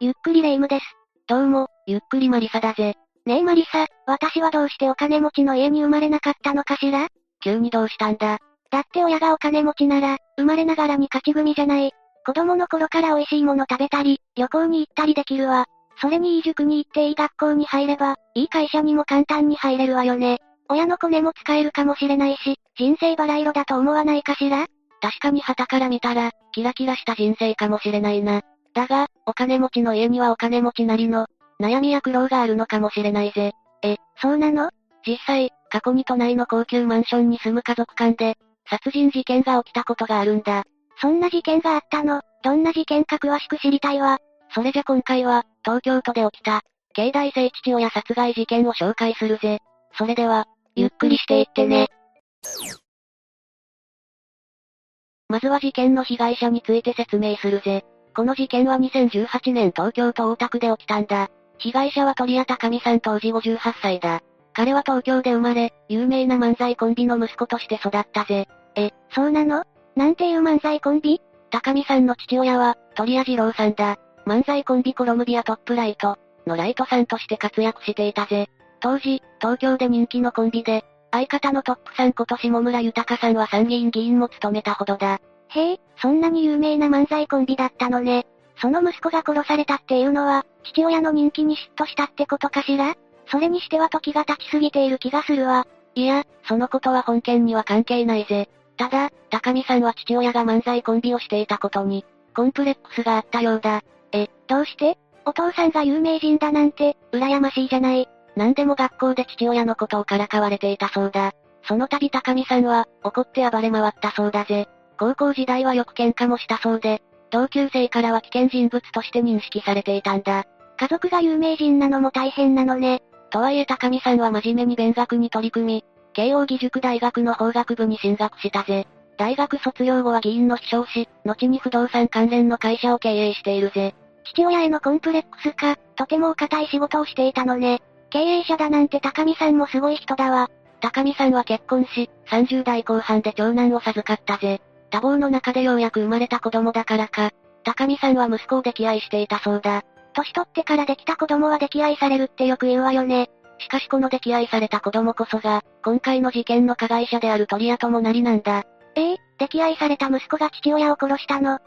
ゆっくりレ夢ムです。どうも、ゆっくりマリサだぜ。ねえマリサ、私はどうしてお金持ちの家に生まれなかったのかしら？急にどうしたんだ？だって親がお金持ちなら、生まれながらに勝ち組じゃない。子供の頃から美味しいもの食べたり、旅行に行ったりできるわ。それにいい塾に行っていい学校に入れば、いい会社にも簡単に入れるわよね。親のコネも使えるかもしれないし、人生バラ色だと思わないかしら？確かに旗から見たら、キラキラした人生かもしれないな。だが、お金持ちの家にはお金持ちなりの、悩みや苦労があるのかもしれないぜ。え、そうなの？実際、過去に都内の高級マンションに住む家族間で、殺人事件が起きたことがあるんだ。そんな事件があったの？どんな事件か詳しく知りたいわ。それじゃ今回は、東京都で起きた、境内性父親殺害事件を紹介するぜ。それでは、ゆっくりしていってね。まずは事件の被害者について説明するぜ。この事件は2018年東京都大田区で起きたんだ。被害者は鳥谷高美さん当時58歳だ。彼は東京で生まれ、有名な漫才コンビの息子として育ったぜ。え、そうなの？なんていう漫才コンビ？高見さんの父親は、鳥谷二郎さんだ。漫才コンビコロムビアトップライトのライトさんとして活躍していたぜ。当時、東京で人気のコンビで、相方のトップさんこと下村豊さんは参議院議員も務めたほどだ。へえ、そんなに有名な漫才コンビだったのね。その息子が殺されたっていうのは、父親の人気に嫉妬したってことかしら？それにしては時が経ちすぎている気がするわ。いや、そのことは本件には関係ないぜ。ただ、高見さんは父親が漫才コンビをしていたことに、コンプレックスがあったようだ。え、どうして？お父さんが有名人だなんて、羨ましいじゃない。何でも学校で父親のことをからかわれていたそうだ。その度高見さんは、怒って暴れ回ったそうだぜ。高校時代はよく喧嘩もしたそうで、同級生からは危険人物として認識されていたんだ。家族が有名人なのも大変なのね。とはいえ高見さんは真面目に勉学に取り組み、慶応義塾大学の法学部に進学したぜ。大学卒業後は議員の秘書をし、後に不動産関連の会社を経営しているぜ。父親へのコンプレックスか、とてもお堅い仕事をしていたのね。経営者だなんて高見さんもすごい人だわ。高見さんは結婚し、30代後半で長男を授かったぜ。多忙の中でようやく生まれた子供だからか、高見さんは息子を溺愛していたそうだ。年取ってからできた子供は溺愛されるってよく言うわよね。しかしこの溺愛された子供こそが、今回の事件の加害者である鳥屋ともなりなんだ。ええー、溺愛された息子が父親を殺したの？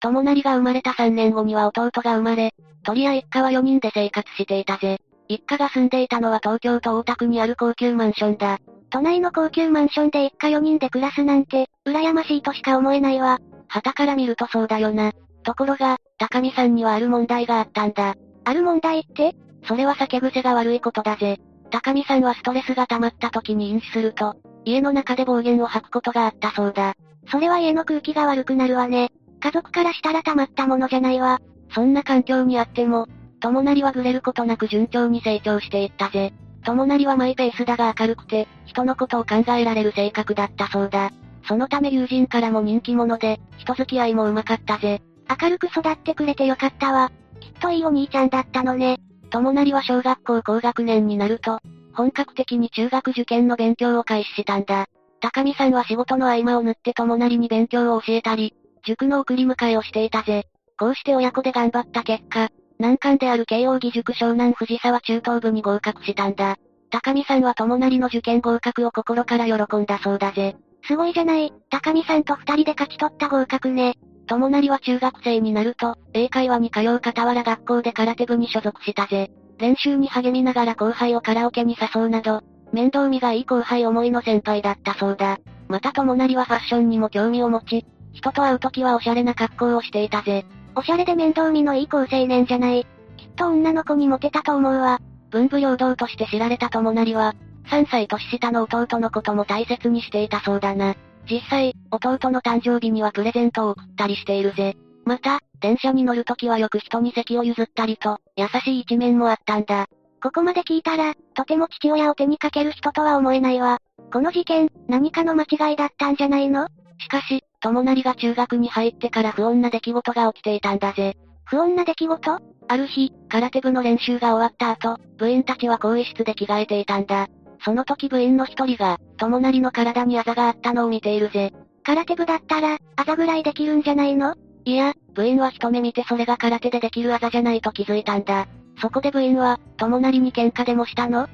友成が生まれた3年後には弟が生まれ、鳥屋一家は4人で生活していたぜ。一家が住んでいたのは東京都大田区にある高級マンションだ。都内の高級マンションで一家4人で暮らすなんて、羨ましいとしか思えないわ。旗から見るとそうだよな。ところが、高見さんにはある問題があったんだ。ある問題って？それは酒癖が悪いことだぜ。高見さんはストレスが溜まった時に飲酒すると、家の中で暴言を吐くことがあったそうだ。それは家の空気が悪くなるわね。家族からしたら溜まったものじゃないわ。そんな環境にあっても、友成はぐれることなく順調に成長していったぜ。友成はマイペースだが明るくて、人のことを考えられる性格だったそうだ。そのため友人からも人気者で、人付き合いもうまかったぜ。明るく育ってくれてよかったわ。きっといいお兄ちゃんだったのね。友成は小学校高学年になると、本格的に中学受験の勉強を開始したんだ。高見さんは仕事の合間を縫って友成に勉強を教えたり、塾の送り迎えをしていたぜ。こうして親子で頑張った結果、難関である慶応義塾湘南藤沢中等部に合格したんだ。高見さんは友成の受験合格を心から喜んだそうだぜ。すごいじゃない、高見さんと二人で勝ち取った合格ね。友成は中学生になると、英会話に通う傍ら学校で空手部に所属したぜ。練習に励みながら後輩をカラオケに誘うなど、面倒見がいい後輩思いの先輩だったそうだ。また友成はファッションにも興味を持ち、人と会う時はおしゃれな格好をしていたぜ。おしゃれで面倒見のいい高青年じゃない。きっと女の子にモテたと思うわ。文武両道として知られた友成は、3歳年下の弟のことも大切にしていたそうだな。実際、弟の誕生日にはプレゼントを送ったりしているぜ。また、電車に乗るときはよく人に席を譲ったりと、優しい一面もあったんだ。ここまで聞いたら、とても父親を手にかける人とは思えないわ。この事件、何かの間違いだったんじゃないの？しかし、友成が中学に入ってから不穏な出来事が起きていたんだぜ。不穏な出来事？ある日、空手部の練習が終わった後、部員たちは更衣室で着替えていたんだ。その時部員の一人が、友成の体にあざがあったのを見ているぜ。空手部だったら、あざぐらいできるんじゃないの？いや、部員は一目見てそれが空手でできる技じゃないと気づいたんだ。そこで部員は、友なりに喧嘩でもしたの？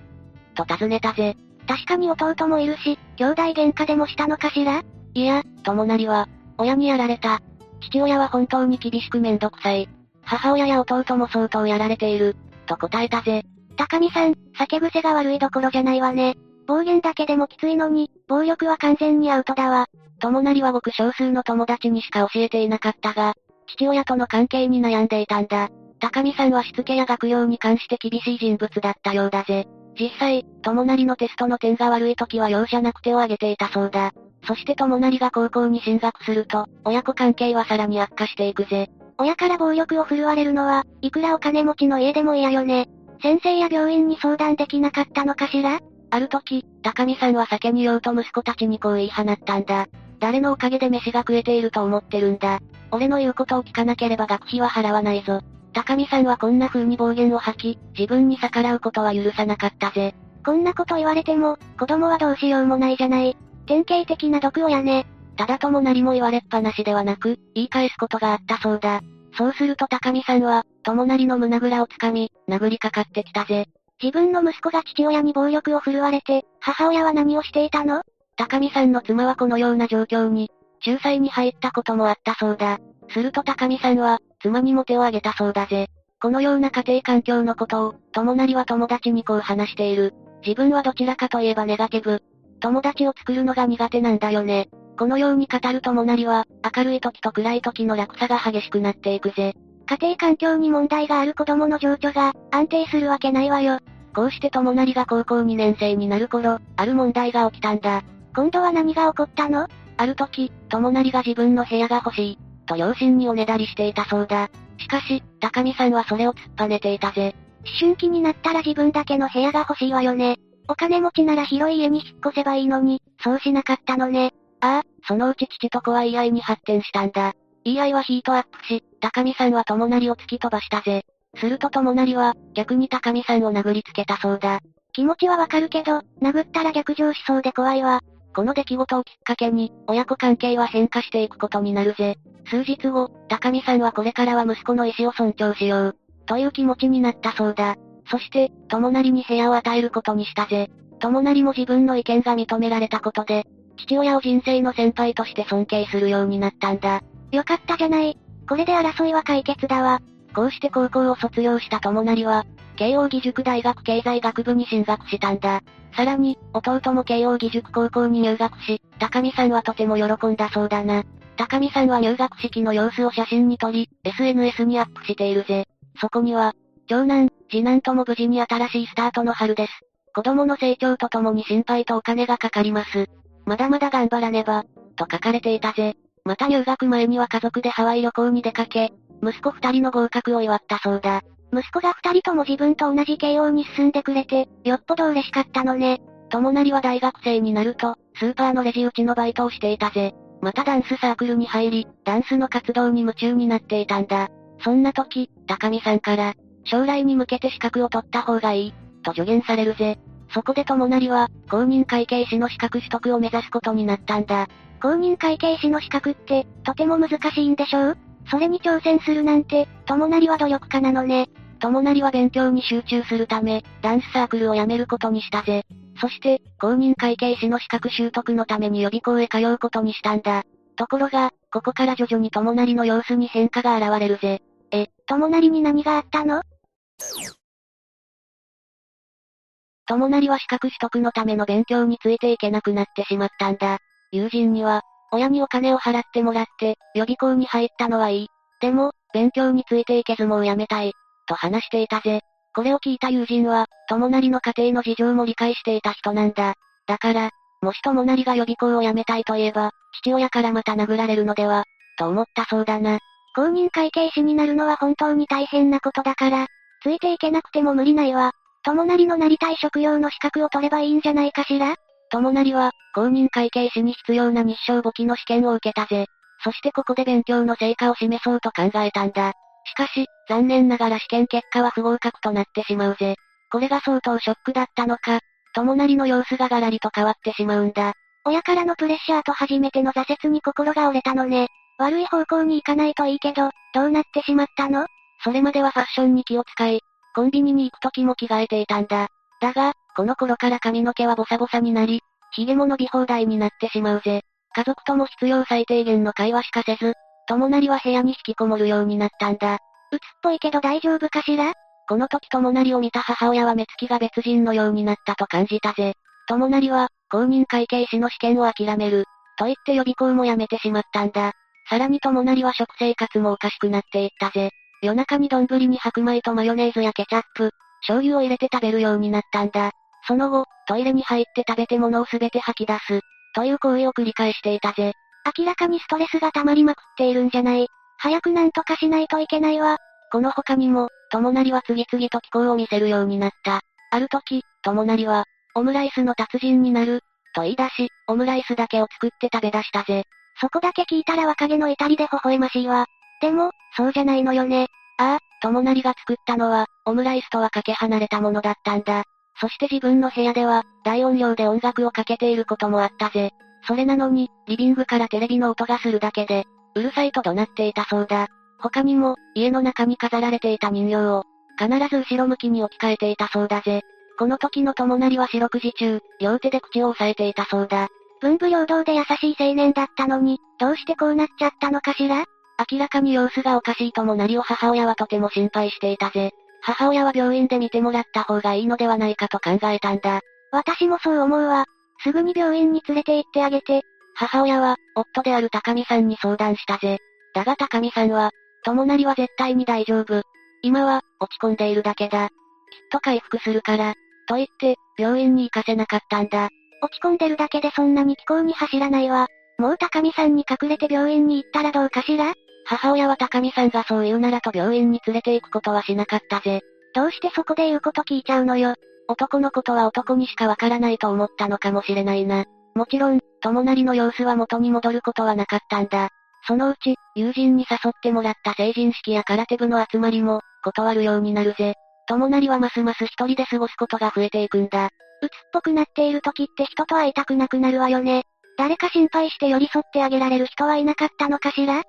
と尋ねたぜ。確かに弟もいるし、兄弟喧嘩でもしたのかしら？いや、友なりは、親にやられた。父親は本当に厳しくめんどくさい。母親や弟も相当やられている。と答えたぜ。高見さん、酒癖が悪いどころじゃないわね。暴言だけでもきついのに、暴力は完全にアウトだわ。友なりは僕少数の友達にしか教えていなかったが、父親との関係に悩んでいたんだ。高見さんはしつけや学業に関して厳しい人物だったようだぜ。実際、友なりのテストの点が悪い時は容赦なく手を挙げていたそうだ。そして友なりが高校に進学すると、親子関係はさらに悪化していくぜ。親から暴力を振るわれるのは、いくらお金持ちの家でも嫌よね。先生や病院に相談できなかったのかしら？ある時、高見さんは酒に酔うと息子たちにこう言い放ったんだ。誰のおかげで飯が食えていると思ってるんだ。俺の言うことを聞かなければ学費は払わないぞ。高見さんはこんな風に暴言を吐き、自分に逆らうことは許さなかったぜ。こんなこと言われても、子供はどうしようもないじゃない。典型的な毒親ね。ただともなりも言われっぱなしではなく、言い返すことがあったそうだ。そうすると高見さんは、友なりの胸ぐらをつかみ、殴りかかってきたぜ。自分の息子が父親に暴力を振るわれて、母親は何をしていたの？高見さんの妻はこのような状況に、仲裁に入ったこともあったそうだ。すると高見さんは、妻にも手を挙げたそうだぜ。このような家庭環境のことを、友なりは友達にこう話している。自分はどちらかといえばネガティブ。友達を作るのが苦手なんだよね。このように語る友なりは、明るい時と暗い時の落差が激しくなっていくぜ。家庭環境に問題がある子供の情緒が、安定するわけないわよ。こうして友なりが高校2年生になる頃、ある問題が起きたんだ。今度は何が起こったの？ある時、友なりが自分の部屋が欲しい、と両親におねだりしていたそうだ。しかし、高見さんはそれを突っぱねていたぜ。思春期になったら自分だけの部屋が欲しいわよね。お金持ちなら広い家に引っ越せばいいのに、そうしなかったのね。ああ、そのうち父と子は言い合いに発展したんだ。言い合いはヒートアップし、高見さんは友なりを突き飛ばしたぜ。すると友なりは、逆に高見さんを殴りつけたそうだ。気持ちはわかるけど、殴ったら逆上しそうで怖いわ。この出来事をきっかけに、親子関係は変化していくことになるぜ。数日後、高見さんはこれからは息子の意思を尊重しよう、という気持ちになったそうだ。そして、友なりに部屋を与えることにしたぜ。友なりも自分の意見が認められたことで、父親を人生の先輩として尊敬するようになったんだ。よかったじゃない。これで争いは解決だわ。こうして高校を卒業した友成は、慶応義塾大学経済学部に進学したんだ。さらに、弟も慶応義塾高校に入学し、高見さんはとても喜んだそうだな。高見さんは入学式の様子を写真に撮り、SNS にアップしているぜ。そこには、長男、次男とも無事に新しいスタートの春です。子供の成長とともに心配とお金がかかります。まだまだ頑張らねば、と書かれていたぜ。また入学前には家族でハワイ旅行に出かけ、息子二人の合格を祝ったそうだ。息子が二人とも自分と同じ慶応に進んでくれて、よっぽど嬉しかったのね。友成は大学生になると、スーパーのレジ打ちのバイトをしていたぜ。またダンスサークルに入り、ダンスの活動に夢中になっていたんだ。そんな時、高見さんから、将来に向けて資格を取った方がいい、と助言されるぜ。そこで友成は、公認会計士の資格取得を目指すことになったんだ。公認会計士の資格って、とても難しいんでしょう？それに挑戦するなんて、友成は努力家なのね。友成は勉強に集中するため、ダンスサークルを辞めることにしたぜ。そして、公認会計士の資格習得のために予備校へ通うことにしたんだ。ところが、ここから徐々に友成の様子に変化が現れるぜ。え、友成に何があったの？友成は資格取得のための勉強についていけなくなってしまったんだ。友人には、親にお金を払ってもらって、予備校に入ったのはいい。でも、勉強についていけずもうやめたい。と話していたぜ。これを聞いた友人は、友成の家庭の事情も理解していた人なんだ。だから、もし友成が予備校を辞めたいと言えば、父親からまた殴られるのでは、と思ったそうだな。公認会計士になるのは本当に大変なことだから、ついていけなくても無理ないわ。友成のなりたい職業の資格を取ればいいんじゃないかしら？友成は、公認会計士に必要な日照簿記の試験を受けたぜ。そしてここで勉強の成果を示そうと考えたんだ。しかし、残念ながら試験結果は不合格となってしまうぜ。これが相当ショックだったのか、友成の様子がガラリと変わってしまうんだ。親からのプレッシャーと初めての挫折に心が折れたのね。悪い方向に行かないといいけど、どうなってしまったの？それまではファッションに気を使い、コンビニに行く時も着替えていたんだ。だが、この頃から髪の毛はボサボサになり、髭も伸び放題になってしまうぜ。家族とも必要最低限の会話しかせず、友成は部屋に引きこもるようになったんだ。鬱っぽいけど大丈夫かしら？この時友成を見た母親は目つきが別人のようになったと感じたぜ。友成は、公認会計士の試験を諦める。と言って予備校もやめてしまったんだ。さらに友成は食生活もおかしくなっていったぜ。夜中に丼に白米とマヨネーズやケチャップ、醤油を入れて食べるようになったんだ。その後、トイレに入って食べて物をすべて吐き出す。という行為を繰り返していたぜ。明らかにストレスが溜まりまくっているんじゃない。早くなんとかしないといけないわ。この他にも、友成は次々と気候を見せるようになった。ある時、友成は、オムライスの達人になる、と言い出し、オムライスだけを作って食べ出したぜ。そこだけ聞いたら若気の至りで微笑ましいわ。でも、そうじゃないのよね。ああ、友成が作ったのは、オムライスとはかけ離れたものだったんだ。そして自分の部屋では、大音量で音楽をかけていることもあったぜ。それなのに、リビングからテレビの音がするだけで、うるさいと怒鳴っていたそうだ。他にも、家の中に飾られていた人形を、必ず後ろ向きに置き換えていたそうだぜ。この時の友成は四六時中、両手で口を押さえていたそうだ。文武両道で優しい青年だったのに、どうしてこうなっちゃったのかしら？明らかに様子がおかしいともなりを母親はとても心配していたぜ。母親は病院で見てもらった方がいいのではないかと考えたんだ。私もそう思うわ。すぐに病院に連れて行ってあげて。母親は、夫である高見さんに相談したぜ。だが高見さんは、友成は絶対に大丈夫。今は、落ち込んでいるだけだ。きっと回復するから。と言って、病院に行かせなかったんだ。落ち込んでるだけでそんなに気候に走らないわ。もう高見さんに隠れて病院に行ったらどうかしら？母親は高見さんがそう言うならと病院に連れて行くことはしなかったぜ。どうしてそこで言うこと聞いちゃうのよ。男のことは男にしかわからないと思ったのかもしれないな。もちろん、友成の様子は元に戻ることはなかったんだ。そのうち、友人に誘ってもらった成人式や空手部の集まりも、断るようになるぜ。友成はますます一人で過ごすことが増えていくんだ。鬱っぽくなっている時って人と会いたくなくなるわよね。誰か心配して寄り添ってあげられる人はいなかったのかしら？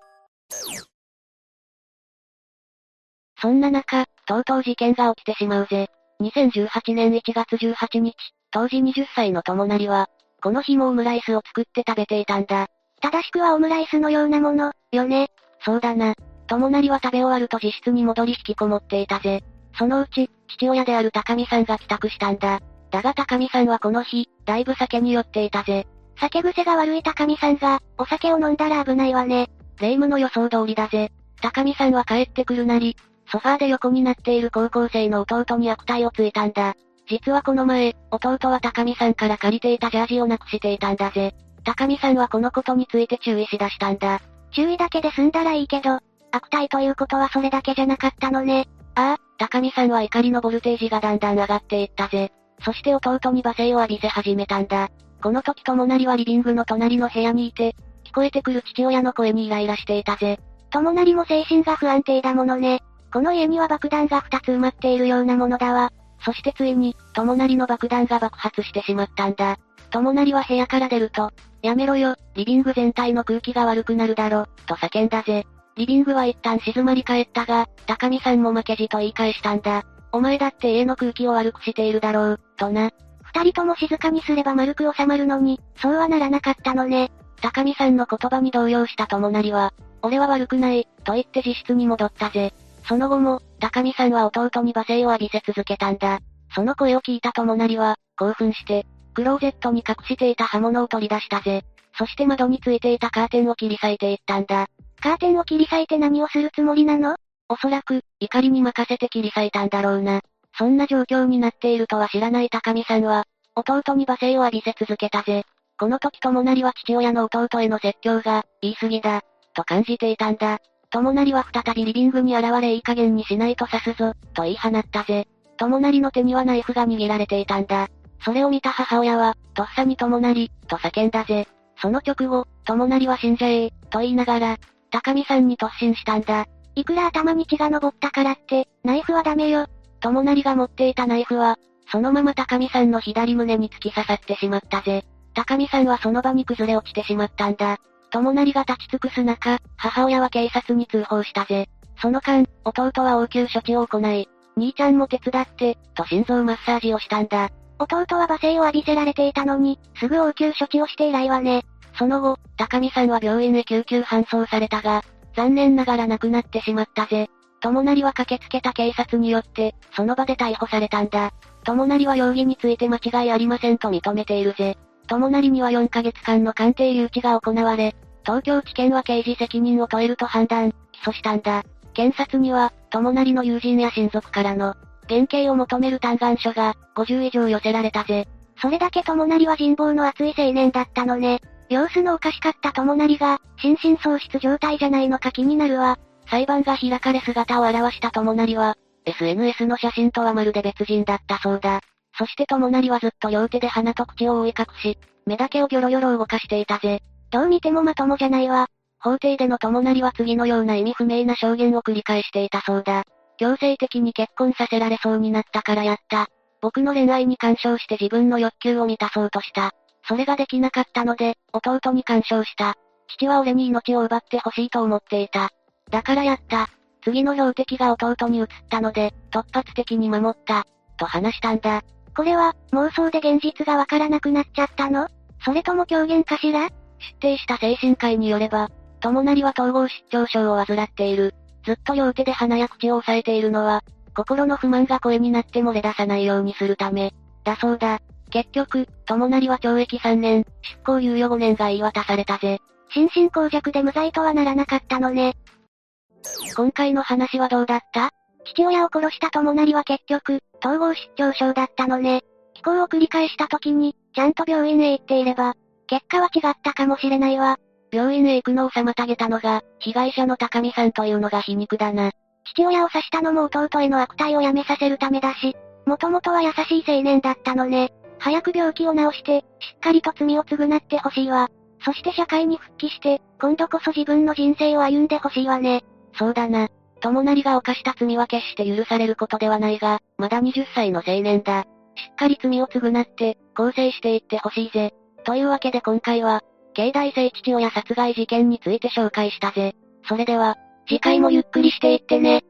そんな中、とうとう事件が起きてしまうぜ。2018年1月18日、当時20歳の友成は、この日もオムライスを作って食べていたんだ。正しくはオムライスのようなもの、よね。そうだな。友成は食べ終わると自室に戻り引きこもっていたぜ。そのうち、父親である高見さんが帰宅したんだ。だが高見さんはこの日、だいぶ酒に酔っていたぜ。酒癖が悪い高見さんが、お酒を飲んだら危ないわね。霊夢の予想通りだぜ。高見さんは帰ってくるなり、ソファーで横になっている高校生の弟に悪態をついたんだ。実はこの前、弟は高見さんから借りていたジャージをなくしていたんだぜ。高見さんはこのことについて注意しだしたんだ。注意だけで済んだらいいけど、悪態ということはそれだけじゃなかったのね。ああ、高見さんは怒りのボルテージがだんだん上がっていったぜ。そして弟に罵声を浴びせ始めたんだ。この時友成はリビングの隣の部屋にいて、聞こえてくる父親の声にイライラしていたぜ。友成も精神が不安定だものね。この家には爆弾が2つ埋まっているようなものだわ。そしてついに、友成の爆弾が爆発してしまったんだ。友成は部屋から出ると、やめろよ、リビング全体の空気が悪くなるだろ、と叫んだぜ。リビングは一旦静まり返ったが、高見さんも負けじと言い返したんだ。お前だって家の空気を悪くしているだろう、とな。二人とも静かにすれば丸く収まるのに、そうはならなかったのね。高見さんの言葉に動揺した友成は、俺は悪くない、と言って自室に戻ったぜ。その後も、高見さんは弟に罵声を浴びせ続けたんだ。その声を聞いた友成は、興奮して、クローゼットに隠していた刃物を取り出したぜ。そして窓についていたカーテンを切り裂いていったんだ。カーテンを切り裂いて何をするつもりなの？おそらく、怒りに任せて切り裂いたんだろうな。そんな状況になっているとは知らない高見さんは、弟に罵声を浴びせ続けたぜ。この時友成は父親の弟への説教が、言い過ぎだ、と感じていたんだ。友成は再びリビングに現れいい加減にしないと刺すぞ、と言い放ったぜ。友成の手にはナイフが握られていたんだ。それを見た母親は、とっさに友成、と叫んだぜ。その直後、友成は死んじゃえと言いながら、高見さんに突進したんだ。いくら頭に血が昇ったからって、ナイフはダメよ。友成が持っていたナイフは、そのまま高見さんの左胸に突き刺さってしまったぜ。高見さんはその場に崩れ落ちてしまったんだ。友成が立ち尽くす中、母親は警察に通報したぜ。その間、弟は応急処置を行い、兄ちゃんも手伝って、と心臓マッサージをしたんだ。弟は罵声を浴びせられていたのに、すぐ応急処置をして以来はね。その後、高見さんは病院へ救急搬送されたが、残念ながら亡くなってしまったぜ。友成は駆けつけた警察によって、その場で逮捕されたんだ。友成は容疑について間違いありませんと認めているぜ。友成には4ヶ月間の鑑定留置が行われ、東京地検は刑事責任を問えると判断、起訴したんだ。検察には、友成の友人や親族からの、減刑を求める嘆願書が、50以上寄せられたぜ。それだけ友成は人望の厚い青年だったのね。様子のおかしかった友成が、心神喪失状態じゃないのか気になるわ。裁判が開かれ姿を現した友成は、SNS の写真とはまるで別人だったそうだ。そして友成はずっと両手で鼻と口を覆い隠し、目だけをギョロギョロ動かしていたぜ。どう見てもまともじゃないわ。法廷での友成は次のような意味不明な証言を繰り返していたそうだ。強制的に結婚させられそうになったからやった。僕の恋愛に干渉して自分の欲求を満たそうとした。それができなかったので、弟に干渉した。父は俺に命を奪ってほしいと思っていた。だからやった。次の標的が弟に移ったので、突発的に守った。と話したんだ。これは、妄想で現実がわからなくなっちゃったの？それとも狂言かしら？出廷した精神科医によれば、友成は統合失調症を患っている。ずっと両手で鼻や口を押さえているのは、心の不満が声になって漏れ出さないようにするため、だそうだ。結局、友成は懲役3年、執行猶予5年が言い渡されたぜ。心神耗弱で無罪とはならなかったのね。今回の話はどうだった？父親を殺した友成は結局、統合失調症だったのね。飛行を繰り返した時に、ちゃんと病院へ行っていれば、結果は違ったかもしれないわ。病院へ行くのを妨げたのが、被害者の高見さんというのが皮肉だな。父親を刺したのも弟への悪態をやめさせるためだし、もともとは優しい青年だったのね。早く病気を治して、しっかりと罪を償ってほしいわ。そして社会に復帰して、今度こそ自分の人生を歩んでほしいわね。そうだな。友成が犯した罪は決して許されることではないが、まだ20歳の青年だ。しっかり罪を償って、更生していってほしいぜ。というわけで今回は、境内性父親殺害事件について紹介したぜ。それでは、次回もゆっくりしていってね。